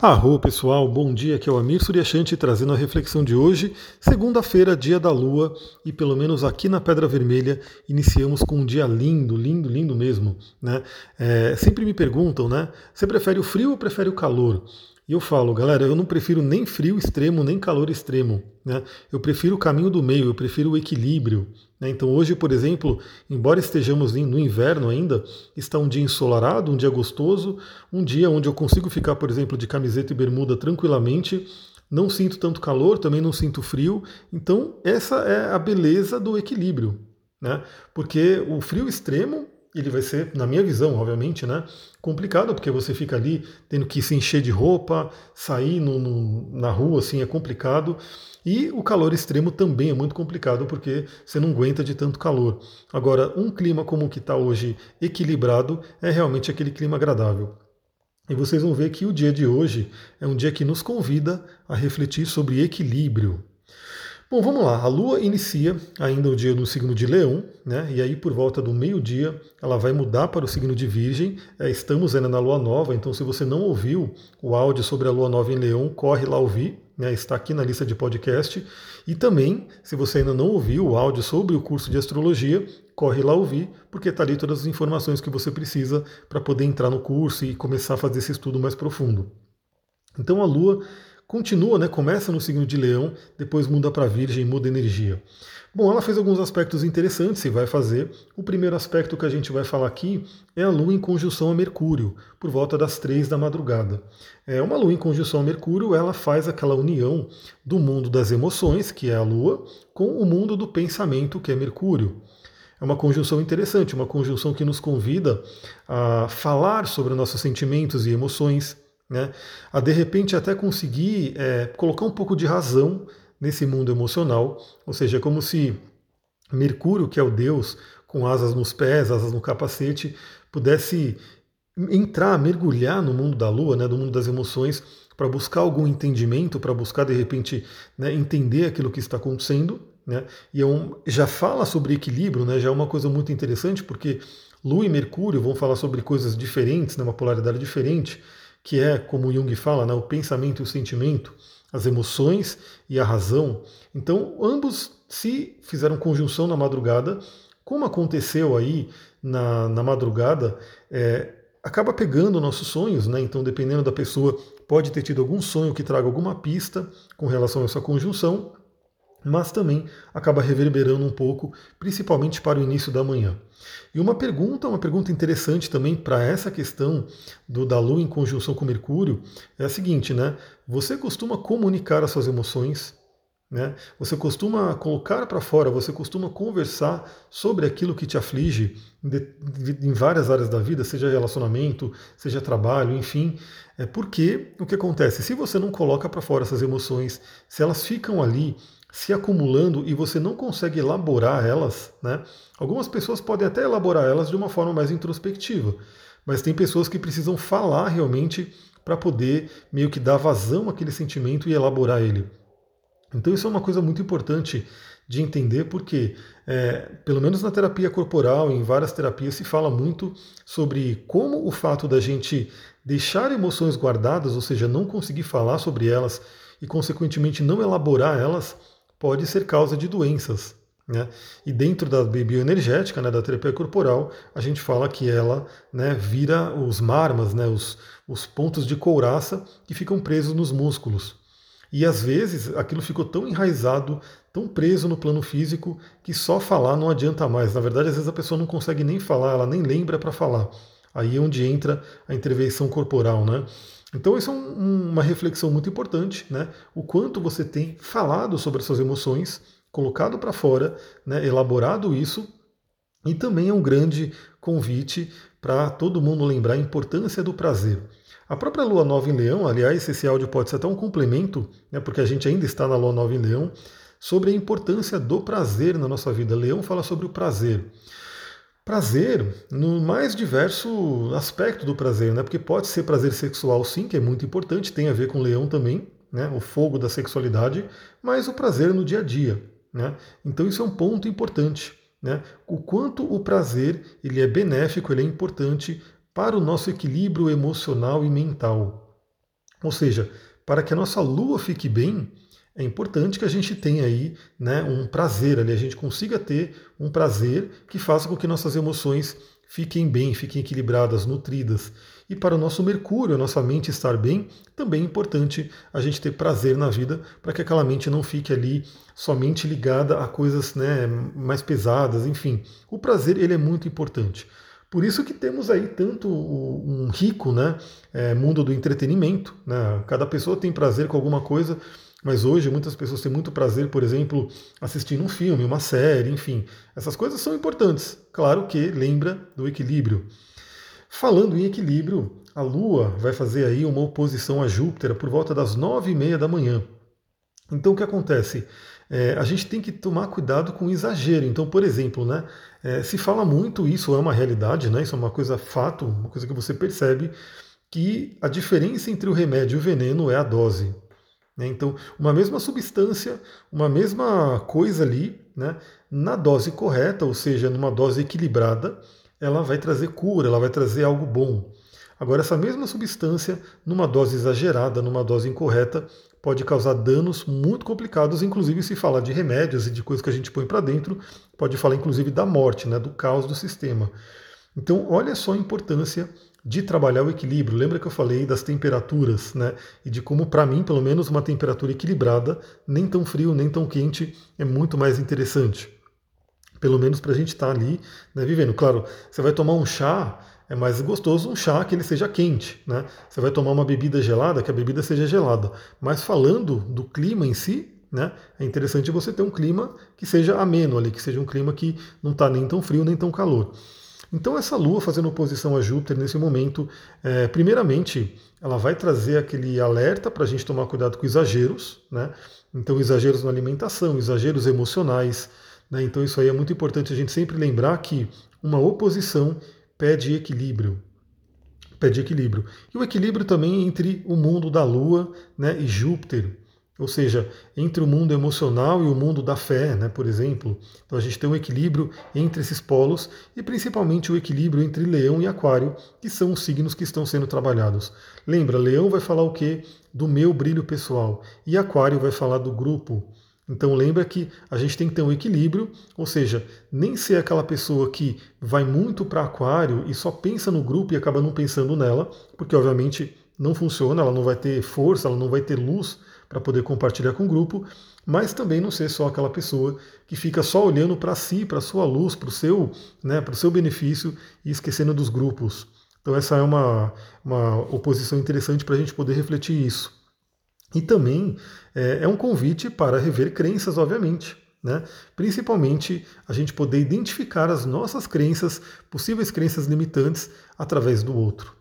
Arro pessoal, bom dia, aqui é o Amir Suryashanti trazendo a reflexão de hoje, segunda-feira, dia da lua, e pelo menos aqui na Pedra Vermelha iniciamos com um dia lindo, lindo, lindo mesmo. Né? É, sempre me perguntam, né? Você prefere o frio ou prefere o calor? E eu falo, galera, eu não prefiro nem frio extremo, nem calor extremo. Né? Eu prefiro o caminho do meio, eu prefiro o equilíbrio. Né? Então hoje, por exemplo, embora estejamos no inverno ainda, está um dia ensolarado, um dia gostoso, um dia onde eu consigo ficar, por exemplo, de camiseta e bermuda tranquilamente, não sinto tanto calor, também não sinto frio. Então essa é a beleza do equilíbrio. Né? Porque o frio extremo ele vai ser, na minha visão, obviamente, né, complicado, porque você fica ali tendo que se encher de roupa, sair no, no, na rua, assim, é complicado. E o calor extremo também é muito complicado, porque você não aguenta de tanto calor. Agora, um clima como o que está hoje, equilibrado, é realmente aquele clima agradável. E vocês vão ver que o dia de hoje é um dia que nos convida a refletir sobre equilíbrio. Bom, vamos lá. A Lua inicia ainda o dia no signo de Leão, né? E aí por volta do meio-dia ela vai mudar para o signo de Virgem. É, estamos ainda na Lua Nova, então se você não ouviu o áudio sobre a Lua Nova em Leão, corre lá ouvir. Né? Está aqui na lista de podcast. E também, se você ainda não ouviu o áudio sobre o curso de astrologia, corre lá ouvir, porque está ali todas as informações que você precisa para poder entrar no curso e começar a fazer esse estudo mais profundo. Então a Lua continua, né, começa no signo de Leão, depois muda para Virgem, muda energia. Bom, ela fez alguns aspectos interessantes e vai fazer. O primeiro aspecto que a gente vai falar aqui é a Lua em conjunção a Mercúrio, por volta das três da madrugada. É uma Lua em conjunção a Mercúrio, ela faz aquela união do mundo das emoções, que é a Lua, com o mundo do pensamento, que é Mercúrio. É uma conjunção interessante, uma conjunção que nos convida a falar sobre nossos sentimentos e emoções, né? A de repente até conseguir é, colocar um pouco de razão nesse mundo emocional, ou seja, é como se Mercúrio, que é o Deus com asas nos pés, asas no capacete, pudesse entrar, mergulhar no mundo da Lua, né, do mundo das emoções, para buscar algum entendimento, para buscar de repente né, entender aquilo que está acontecendo. Né, e é um, já fala sobre equilíbrio, né, já é uma coisa muito interessante, porque Lua e Mercúrio vão falar sobre coisas diferentes, né, uma polaridade diferente que é, como Jung fala, né, o pensamento e o sentimento, as emoções e a razão. Então, ambos se fizeram conjunção na madrugada, como aconteceu aí na, na madrugada, é, acaba pegando nossos sonhos, né? Então, dependendo da pessoa, pode ter tido algum sonho que traga alguma pista com relação a essa conjunção, mas também acaba reverberando um pouco, principalmente para o início da manhã. E uma pergunta, uma pergunta interessante também para essa questão do da Lua em conjunção com Mercúrio é a seguinte, né? Você costuma comunicar as suas emoções, né? Você costuma colocar para fora, você costuma conversar sobre aquilo que te aflige em várias áreas da vida, seja relacionamento, seja trabalho, enfim. É porque o que acontece? Se você não coloca para fora essas emoções, se elas ficam ali se acumulando e você não consegue elaborar elas, né? Algumas pessoas podem até elaborar elas de uma forma mais introspectiva, mas tem pessoas que precisam falar realmente para poder meio que dar vazão àquele sentimento e elaborar ele. Então isso é uma coisa muito importante de entender, porque é, pelo menos na terapia corporal, em várias terapias, se fala muito sobre como o fato da gente deixar emoções guardadas, ou seja, não conseguir falar sobre elas e consequentemente não elaborar elas, pode ser causa de doenças. Né? E dentro da bioenergética, né, da terapia corporal, a gente fala que ela né, vira os marmas, né, os, os pontos de couraça que ficam presos nos músculos. E às vezes aquilo ficou tão enraizado, tão preso no plano físico, que só falar não adianta mais. Na verdade, às vezes a pessoa não consegue nem falar, ela nem lembra para falar. Aí é onde entra a intervenção corporal, né? Então isso é um, uma reflexão muito importante, né? O quanto você tem falado sobre as suas emoções, colocado para fora, né? elaborado isso, e também é um grande convite para todo mundo lembrar a importância do prazer. A própria Lua Nova em Leão, aliás, esse áudio pode ser até um complemento, né, porque a gente ainda está na Lua Nova em Leão, sobre a importância do prazer na nossa vida. Leão fala sobre o prazer. Prazer no mais diverso aspecto do prazer, né? Porque pode ser prazer sexual, sim, que é muito importante, tem a ver com leão também, né? O fogo da sexualidade, mas o prazer no dia a dia, né? Então isso é um ponto importante, né? O quanto o prazer ele é benéfico, ele é importante para o nosso equilíbrio emocional e mental. Ou seja, para que a nossa lua fique bem, é importante que a gente tenha aí né, um prazer ali, a gente consiga ter um prazer que faça com que nossas emoções fiquem bem, fiquem equilibradas, nutridas. E para o nosso Mercúrio, a nossa mente estar bem, também é importante a gente ter prazer na vida, para que aquela mente não fique ali somente ligada a coisas né, mais pesadas, enfim. O prazer ele é muito importante. Por isso que temos aí tanto um rico né, é, mundo do entretenimento. Né? Cada pessoa tem prazer com alguma coisa, mas hoje muitas pessoas têm muito prazer, por exemplo, assistindo um filme, uma série, enfim. Essas coisas são importantes. Claro que lembra do equilíbrio. Falando em equilíbrio, a Lua vai fazer aí uma oposição a Júpiter por volta das nove e meia da manhã. Então o que acontece? É, a gente tem que tomar cuidado com o exagero. Então, por exemplo, né, é, se fala muito, isso é uma realidade, né, isso é uma coisa fato, uma coisa que você percebe, que a diferença entre o remédio e o veneno é a dose. Né? Então, uma mesma substância, uma mesma coisa ali, né, na dose correta, ou seja, numa dose equilibrada, ela vai trazer cura, ela vai trazer algo bom. Agora, essa mesma substância, numa dose exagerada, numa dose incorreta, pode causar danos muito complicados, inclusive se falar de remédios e de coisas que a gente põe para dentro, pode falar inclusive da morte, né, do caos do sistema. Então, olha só a importância de trabalhar o equilíbrio. Lembra que eu falei das temperaturas, né? E de como, para mim, pelo menos, uma temperatura equilibrada, nem tão frio, nem tão quente, é muito mais interessante. Pelo menos para a gente estar tá ali né, vivendo. Claro, você vai tomar um chá, é mais gostoso um chá que ele seja quente, né? Você vai tomar uma bebida gelada, que a bebida seja gelada. Mas falando do clima em si, né? É interessante você ter um clima que seja ameno ali, que seja um clima que não está nem tão frio nem tão calor. Então essa Lua fazendo oposição a Júpiter nesse momento, é, primeiramente, ela vai trazer aquele alerta para a gente tomar cuidado com exageros, né? Então exageros na alimentação, exageros emocionais, né? Então isso aí é muito importante a gente sempre lembrar que uma oposição pede equilíbrio. Pede equilíbrio. E o equilíbrio também entre o mundo da Lua né, e Júpiter. Ou seja, entre o mundo emocional e o mundo da fé, né, por exemplo. Então a gente tem um equilíbrio entre esses polos e principalmente o equilíbrio entre Leão e Aquário, que são os signos que estão sendo trabalhados. Lembra, Leão vai falar o quê? Do meu brilho pessoal. E Aquário vai falar do grupo. Então lembra que a gente tem que ter um equilíbrio, ou seja, nem ser aquela pessoa que vai muito para aquário e só pensa no grupo e acaba não pensando nela, porque obviamente não funciona, ela não vai ter força, ela não vai ter luz para poder compartilhar com o grupo, mas também não ser só aquela pessoa que fica só olhando para si, para a sua luz, para o seu, né, para o seu benefício e esquecendo dos grupos. Então essa é uma, uma oposição interessante para a gente poder refletir isso. E também é, é um convite para rever crenças, obviamente. Né? Principalmente a gente poder identificar as nossas crenças, possíveis crenças limitantes, através do outro.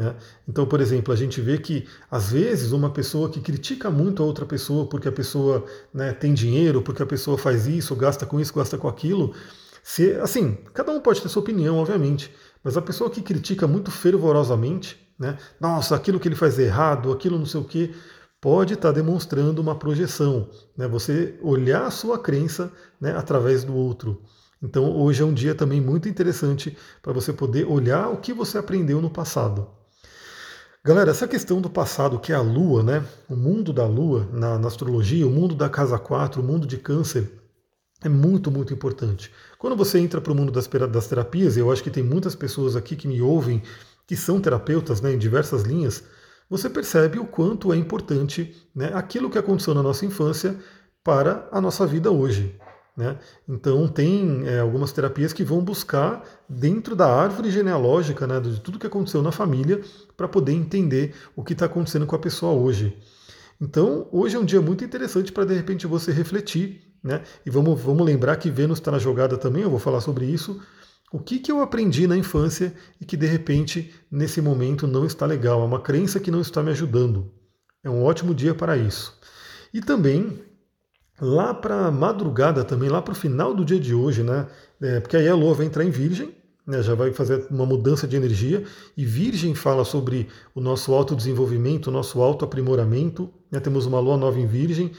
Né? Então, por exemplo, a gente vê que às vezes uma pessoa que critica muito a outra pessoa porque a pessoa né, tem dinheiro, porque a pessoa faz isso, gasta com isso, gasta com aquilo. Se, assim, cada um pode ter sua opinião, obviamente, mas a pessoa que critica muito fervorosamente, né, nossa, aquilo que ele faz é errado, aquilo não sei o quê, pode estar demonstrando uma projeção, né? você olhar a sua crença né, através do outro. Então hoje é um dia também muito interessante para você poder olhar o que você aprendeu no passado. Galera, essa questão do passado, que é a Lua, né? o mundo da Lua na, na astrologia, o mundo da casa 4, o mundo de câncer, é muito, muito importante. Quando você entra para o mundo das, das terapias, eu acho que tem muitas pessoas aqui que me ouvem que são terapeutas né, em diversas linhas, você percebe o quanto é importante né, aquilo que aconteceu na nossa infância para a nossa vida hoje. Né? Então, tem é, algumas terapias que vão buscar dentro da árvore genealógica, né, de tudo que aconteceu na família, para poder entender o que está acontecendo com a pessoa hoje. Então, hoje é um dia muito interessante para de repente você refletir. Né? E vamos, vamos lembrar que Vênus está na jogada também, eu vou falar sobre isso. O que, que eu aprendi na infância e que de repente nesse momento não está legal? É uma crença que não está me ajudando. É um ótimo dia para isso. E também lá para a madrugada, também lá para o final do dia de hoje, né? É, porque aí a Lua vai entrar em Virgem, né, já vai fazer uma mudança de energia. E Virgem fala sobre o nosso autodesenvolvimento, o nosso autoaprimoramento. Né, temos uma Lua nova em Virgem.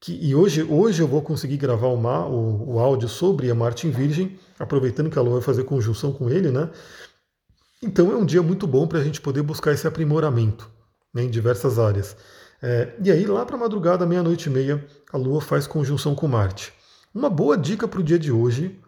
Que, e hoje, hoje eu vou conseguir gravar o, o áudio sobre a Marte em Virgem, aproveitando que a Lua vai fazer conjunção com ele, né? Então é um dia muito bom para a gente poder buscar esse aprimoramento. né, em diversas áreas. É, e aí, lá para madrugada, meia-noite e meia, a Lua faz conjunção com Marte. Uma boa dica para o dia de hoje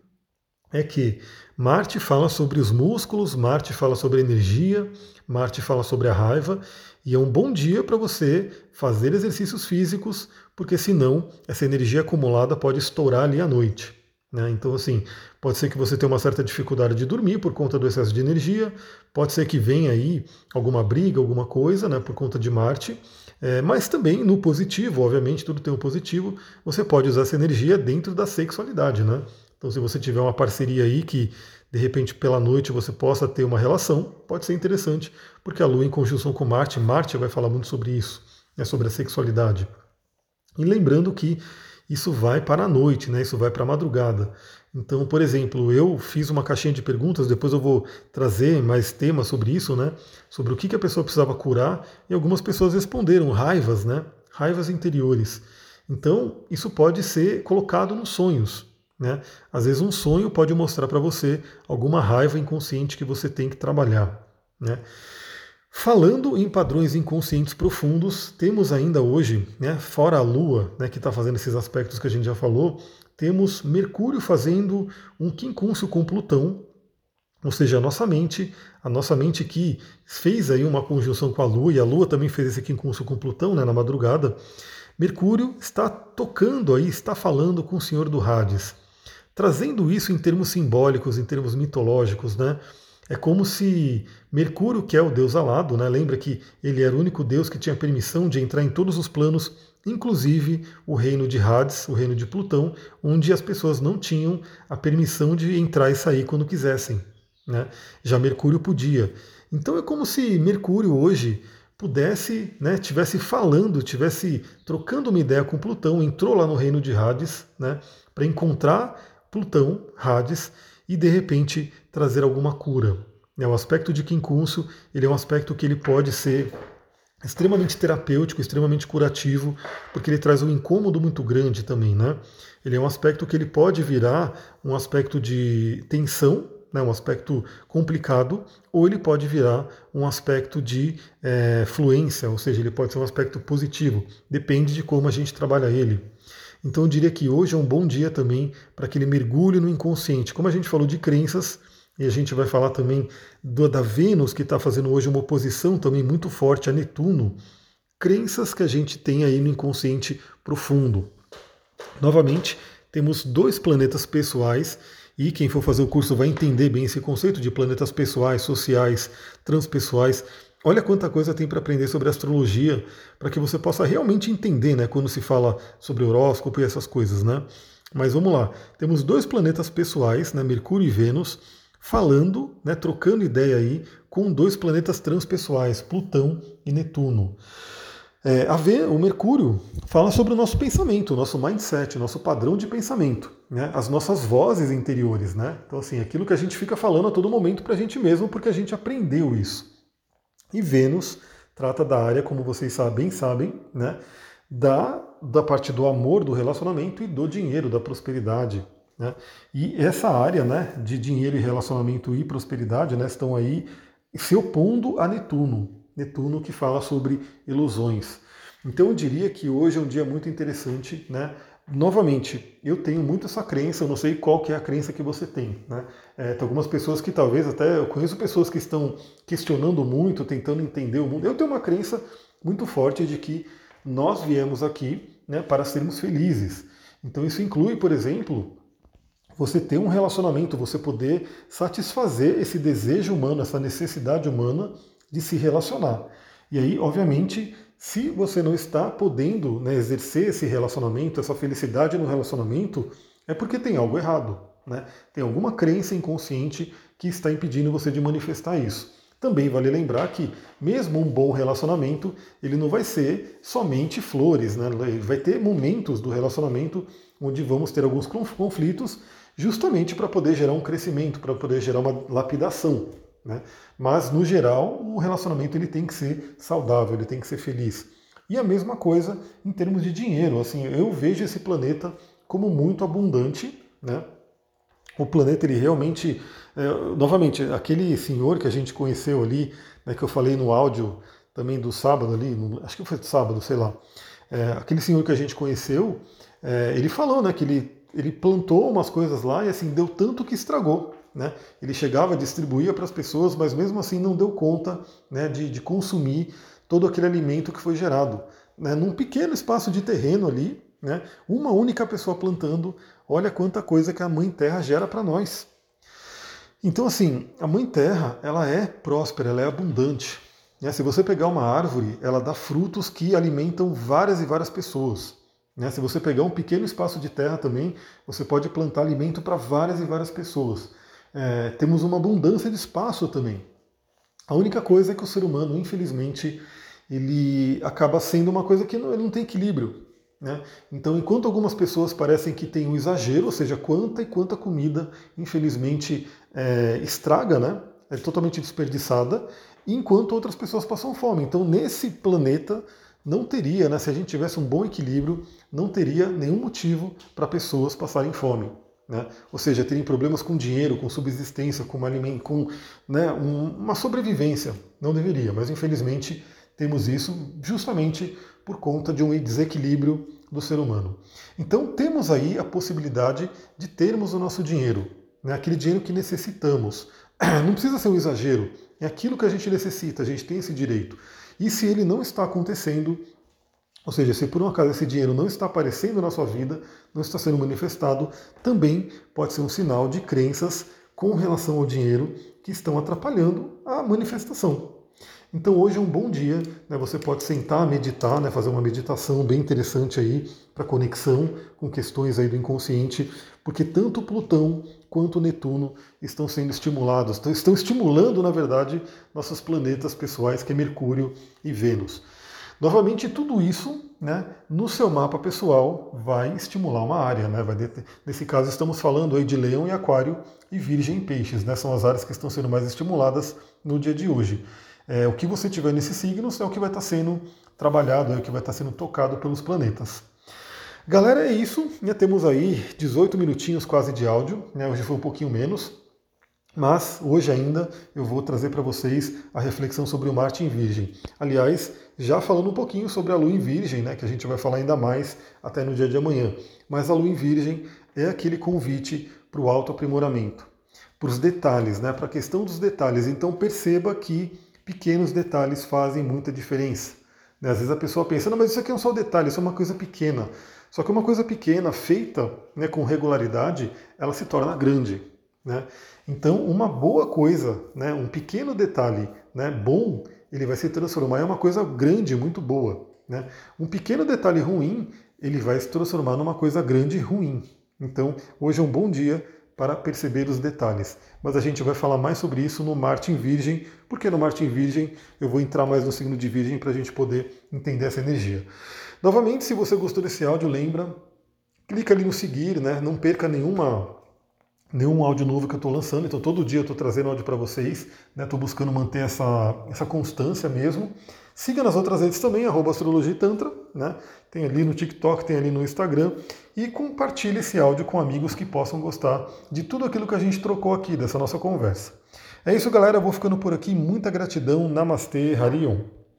é que Marte fala sobre os músculos, Marte fala sobre energia, Marte fala sobre a raiva, e é um bom dia para você fazer exercícios físicos, porque senão essa energia acumulada pode estourar ali à noite. Né? Então, assim, pode ser que você tenha uma certa dificuldade de dormir por conta do excesso de energia, pode ser que venha aí alguma briga, alguma coisa, né, por conta de Marte, é, mas também no positivo, obviamente, tudo tem um positivo, você pode usar essa energia dentro da sexualidade, né? Então, se você tiver uma parceria aí que de repente pela noite você possa ter uma relação, pode ser interessante, porque a Lua em conjunção com Marte, Marte vai falar muito sobre isso, né, sobre a sexualidade. E lembrando que isso vai para a noite, né, isso vai para a madrugada. Então, por exemplo, eu fiz uma caixinha de perguntas, depois eu vou trazer mais temas sobre isso, né? Sobre o que, a pessoa precisava curar, e algumas pessoas responderam raivas, né? Raivas interiores. Então, isso pode ser colocado nos sonhos. Né? Às vezes um sonho pode mostrar para você alguma raiva inconsciente que você tem que trabalhar. Né? Falando em padrões inconscientes profundos, temos ainda hoje, né, fora a Lua, né, que está fazendo esses aspectos que a gente já falou, temos Mercúrio fazendo um quincúncio com Plutão, ou seja, a nossa mente, a nossa mente que fez aí uma conjunção com a Lua, e a Lua também fez esse quincúncio com Plutão né, na madrugada, Mercúrio está tocando aí, está falando com o Senhor do Hades, trazendo isso em termos simbólicos, em termos mitológicos, né? É como se Mercúrio, que é o deus alado, né? lembra que ele era o único deus que tinha permissão de entrar em todos os planos inclusive o reino de Hades, o reino de Plutão, onde as pessoas não tinham a permissão de entrar e sair quando quisessem. Né? Já Mercúrio podia. Então é como se Mercúrio hoje pudesse, né, tivesse falando, tivesse trocando uma ideia com Plutão, entrou lá no reino de Hades, né, para encontrar Plutão, Hades, e de repente trazer alguma cura. É, o aspecto de quincúncio, ele é um aspecto que ele pode ser extremamente terapêutico, extremamente curativo, porque ele traz um incômodo muito grande também, né? Ele é um aspecto que ele pode virar um aspecto de tensão, né, um aspecto complicado, ou ele pode virar um aspecto de é, fluência, ou seja, ele pode ser um aspecto positivo, depende de como a gente trabalha ele. Então eu diria que hoje é um bom dia também para que ele mergulhe no inconsciente. Como a gente falou de crenças, e a gente vai falar também do, da Vênus, que está fazendo hoje uma oposição também muito forte a Netuno. Crenças que a gente tem aí no inconsciente profundo. Novamente, temos dois planetas pessoais e quem for fazer o curso vai entender bem esse conceito de planetas pessoais, sociais, transpessoais. Olha quanta coisa tem para aprender sobre astrologia, para que você possa realmente entender, né, quando se fala sobre horóscopo e essas coisas, né? Mas vamos lá. Temos dois planetas pessoais, né, Mercúrio e Vênus, falando, né, trocando ideia aí com dois planetas transpessoais, Plutão e Netuno. É, a ver, o Mercúrio fala sobre o nosso pensamento, o nosso mindset, o nosso padrão de pensamento, né, as nossas vozes interiores. Né? Então, assim, aquilo que a gente fica falando a todo momento para a gente mesmo, porque a gente aprendeu isso. E Vênus trata da área, como vocês bem sabem, né, da, da parte do amor, do relacionamento e do dinheiro, da prosperidade, né? E essa área né, de dinheiro e relacionamento e prosperidade né, estão aí se opondo a Netuno. Netuno que fala sobre ilusões. Então eu diria que hoje é um dia muito interessante. Né? Novamente, eu tenho muito essa crença, eu não sei qual que é a crença que você tem. Né? É, tem algumas pessoas que talvez até, eu conheço pessoas que estão questionando muito, tentando entender o mundo. Eu tenho uma crença muito forte de que nós viemos aqui né, para sermos felizes. Então isso inclui, por exemplo, você ter um relacionamento, você poder satisfazer esse desejo humano, essa necessidade humana de se relacionar. E aí, obviamente, se você não está podendo né, exercer esse relacionamento, essa felicidade no relacionamento, é porque tem algo errado. Né? Tem alguma crença inconsciente que está impedindo você de manifestar isso. Também vale lembrar que, mesmo um bom relacionamento, ele não vai ser somente flores, né? Vai ter momentos do relacionamento onde vamos ter alguns conflitos justamente para poder gerar um crescimento, para poder gerar uma lapidação. Né? Mas, no geral, o relacionamento ele tem que ser saudável, ele tem que ser feliz. E a mesma coisa em termos de dinheiro. Assim, eu vejo esse planeta como muito abundante. Né? O planeta, ele realmente. É, novamente, aquele senhor que a gente conheceu ali, né, que eu falei no áudio também do sábado ali, no, acho que foi sábado, sei lá. É, aquele senhor que a gente conheceu, é, ele falou né, que ele, ele plantou umas coisas lá e assim deu tanto que estragou. Né? Ele chegava, distribuía para as pessoas, mas mesmo assim não deu conta né, de, de consumir todo aquele alimento que foi gerado. Né? Num pequeno espaço de terreno ali, né, uma única pessoa plantando, olha quanta coisa que a Mãe Terra gera para nós. Então, assim, a Mãe Terra, ela é próspera, ela é abundante. Né? Se você pegar uma árvore, ela dá frutos que alimentam várias e várias pessoas. Né? Se você pegar um pequeno espaço de terra também, você pode plantar alimento para várias e várias pessoas. É, temos uma abundância de espaço também. A única coisa é que o ser humano, infelizmente, ele acaba sendo uma coisa que não, ele não tem equilíbrio. Né? Então, enquanto algumas pessoas parecem que tem um exagero, ou seja, quanta e quanta comida, infelizmente, é, estraga, né? é totalmente desperdiçada, enquanto outras pessoas passam fome. Então, nesse planeta, não teria, né, se a gente tivesse um bom equilíbrio, não teria nenhum motivo para pessoas passarem fome. Né? Ou seja, terem problemas com dinheiro, com subsistência, com, com né, um, uma sobrevivência. Não deveria, mas infelizmente temos isso justamente por conta de um desequilíbrio do ser humano. Então temos aí a possibilidade de termos o nosso dinheiro, né, aquele dinheiro que necessitamos. Não precisa ser um exagero, é aquilo que a gente necessita, a gente tem esse direito. E se ele não está acontecendo, ou seja, se por um acaso esse dinheiro não está aparecendo na sua vida, não está sendo manifestado, também pode ser um sinal de crenças com relação ao dinheiro que estão atrapalhando a manifestação. Então hoje é um bom dia, né? você pode sentar, meditar, né? fazer uma meditação bem interessante aí para conexão com questões aí do inconsciente, porque tanto Plutão quanto Netuno estão sendo estimulados, estão estimulando, na verdade, nossos planetas pessoais, que é Mercúrio e Vênus. Novamente, tudo isso né, no seu mapa pessoal vai estimular uma área. Né, nesse caso, estamos falando aí de Leão e Aquário e Virgem e Peixes. Né, são as áreas que estão sendo mais estimuladas no dia de hoje. É, o que você tiver nesses signos é o que vai estar sendo trabalhado, é o que vai estar sendo tocado pelos planetas. Galera, é isso. Já temos aí 18 minutinhos quase de áudio. Né, hoje foi um pouquinho menos. Mas hoje ainda eu vou trazer para vocês a reflexão sobre o Marte em Virgem. Aliás, já falando um pouquinho sobre a Lua em Virgem, né, que a gente vai falar ainda mais até no dia de amanhã. Mas a Lua em Virgem é aquele convite para o autoaprimoramento, para os detalhes, né, para a questão dos detalhes. Então perceba que pequenos detalhes fazem muita diferença. Né? Às vezes a pessoa pensa, não, mas isso aqui é um só detalhe, isso é uma coisa pequena. Só que uma coisa pequena, feita né, com regularidade, ela se torna grande. Né? Então, uma boa coisa, né, um pequeno detalhe né, bom, ele vai se transformar em uma coisa grande, muito boa. Né? Um pequeno detalhe ruim, ele vai se transformar numa coisa grande e ruim. Então, hoje é um bom dia para perceber os detalhes. Mas a gente vai falar mais sobre isso no Marte em Virgem, porque no Marte em Virgem eu vou entrar mais no signo de Virgem para a gente poder entender essa energia. Novamente, se você gostou desse áudio, lembra, clica ali no seguir, né? não perca nenhuma nenhum áudio novo que eu estou lançando, então todo dia eu estou trazendo áudio para vocês, estou né? buscando manter essa, essa constância mesmo. Siga nas outras redes também, arroba Astrologia Tantra, né? tem ali no TikTok, tem ali no Instagram, e compartilhe esse áudio com amigos que possam gostar de tudo aquilo que a gente trocou aqui, dessa nossa conversa. É isso, galera, eu vou ficando por aqui, muita gratidão, Namastê, Harion.